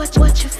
what what you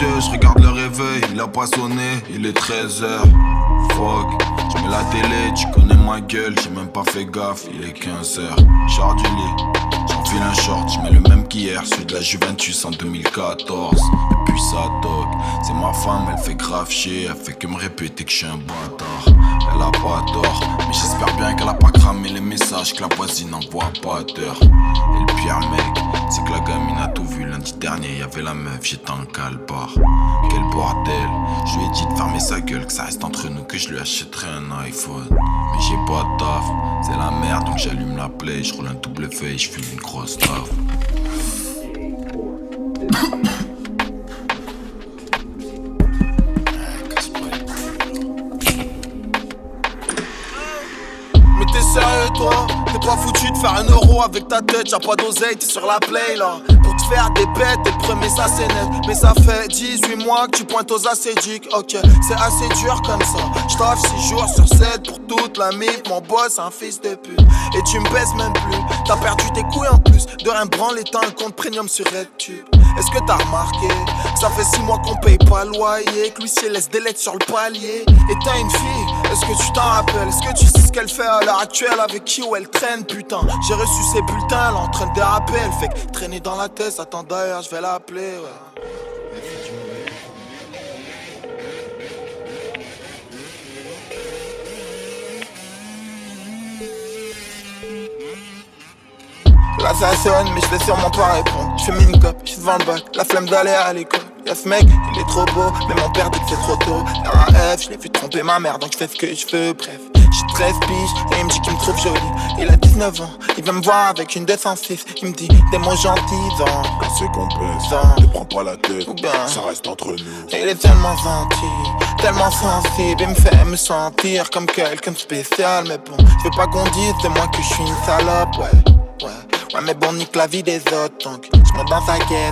je regarde le réveil, il a pas sonné, il est 13h. Fuck, je mets la télé, tu connais ma gueule, j'ai même pas fait gaffe, il est 15h. Char du lit, j'enfile un short, je mets le même qu'hier, celui de la Juventus en 2014. Et puis ça toque, c'est ma femme, elle fait grave chier, elle fait que me répéter que je suis un bâtard. Pas mais j'espère bien qu'elle a pas cramé les messages que la voisine envoie pas d'heure. Et le pire mec, c'est que la gamine a tout vu lundi dernier, y avait la meuf, j'étais en calbar. Quel bordel, je lui ai dit de fermer sa gueule, que ça reste entre nous, que je lui achèterai un iPhone. Mais j'ai pas de taf, c'est la merde, donc j'allume la play, je roule un double et je fume une grosse taf. Pas foutu de faire un euro avec ta tête, j'ai pas d'oseille, t'es sur la play là. Pour te faire des bêtes, t'es le premier ça c'est net. Mais ça fait 18 mois que tu pointes aux acédiques, ok. C'est assez dur comme ça. J'taffe 6 jours sur 7 pour toute la mif. Mon boss un fils de pute. Et tu me baisses même plus. T'as perdu tes couilles en plus. De rien branler t'as un compte premium sur RedTube Est-ce que t'as remarqué? Ça fait 6 mois qu'on paye pas le loyer Que l'huissier laisse des lettres sur le palier. Et t'as une fille, est-ce que tu t'en rappelles? Est-ce que tu sais ce qu'elle fait à l'heure actuelle? Avec qui ou elle traîne putain? J'ai reçu ses bulletins, elle est en train de déraper Elle fait que traîner dans la tête, attends d'ailleurs je vais l'appeler. Là ça sonne mais je vais sûrement pas répondre. Je fais mine cop, je suis devant le bac, la flemme d'aller à l'école. Y'a ce mec, il est trop beau, mais mon père dit que c'est trop tôt. RAF, je l'ai vu tromper ma mère donc je fais ce que je veux, bref. J'ai 13 piges et il me dit qu'il me trouve jolie Il a 19 ans, il veut me voir avec une 206 Il me dit t'es mon gentil dans C'est complexe, Dans- ne prends pas la tête, Ou bien- ça reste entre nous. Il est tellement gentil, tellement sensible, il me fait me sentir comme quelqu'un de spécial. Mais bon, je veux pas qu'on dise de moi que je suis une salope, ouais, Ouais, mais bon, nique la vie des autres, donc je monte dans sa yeah.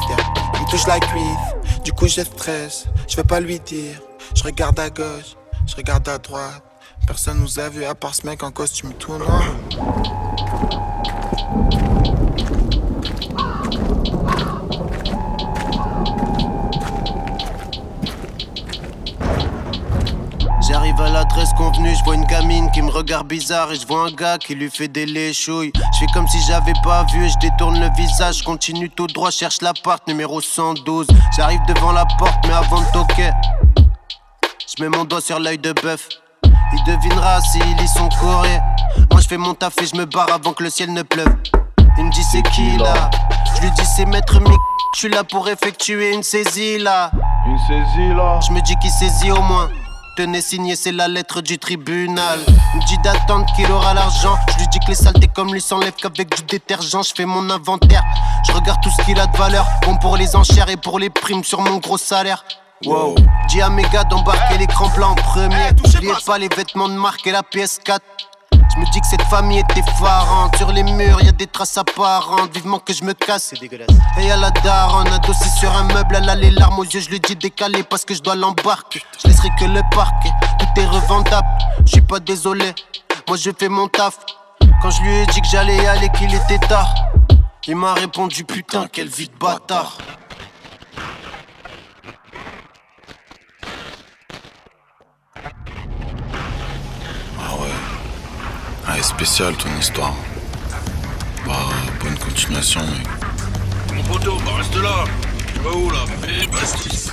il me touche la cuisse. Du coup, je stresse, je vais pas lui dire. Je regarde à gauche, je regarde à droite. Personne nous a vu à part ce mec en costume tout noir. J'arrive à l'adresse convenue, je vois une gamine qui me regarde bizarre et je vois un gars qui lui fait des léchouilles. Je fais comme si j'avais pas vu et je détourne le visage, continue tout droit, cherche l'appart numéro 112. J'arrive devant la porte mais avant de toquer, je mets mon doigt sur l'œil de bœuf. Il devinera s'il lit son courrier. Moi je fais mon taf et je me barre avant que le ciel ne pleuve. Il me dit c'est qui là? Je lui dis c'est maître Mick, je suis là pour effectuer une saisie là. Une saisie là. Je me dis qu'il saisit au moins. Tenez signé, c'est la lettre du tribunal. Il me dit d'attendre qu'il aura l'argent. Je lui dis que les saletés comme lui s'enlèvent qu'avec du détergent. Je fais mon inventaire. Je regarde tout ce qu'il a de valeur. Bon pour les enchères et pour les primes sur mon gros salaire. Wow. Dis à mes gars d'embarquer l'écran plat en premier. N'oubliez pas les vêtements de marque et la PS4. Je me dis que cette famille est effarante. Sur les murs, y a des traces apparentes. Vivement que je me casse, c'est dégueulasse. Et y'a la daronne, adossée sur un meuble. Elle a les larmes aux yeux, je lui dis décalé parce que je dois l'embarquer. Je laisserai que le parquet, tout est revendable. Je suis pas désolé, moi je fais mon taf. Quand je lui ai dit que j'allais y aller, qu'il était tard, il m'a répondu putain, quelle vie de bâtard. Ah ouais. Ah, est spécial ton histoire. Bah, bonne continuation, mec. Mon poteau, bah reste là. Tu vas où là? Eh, Bastille.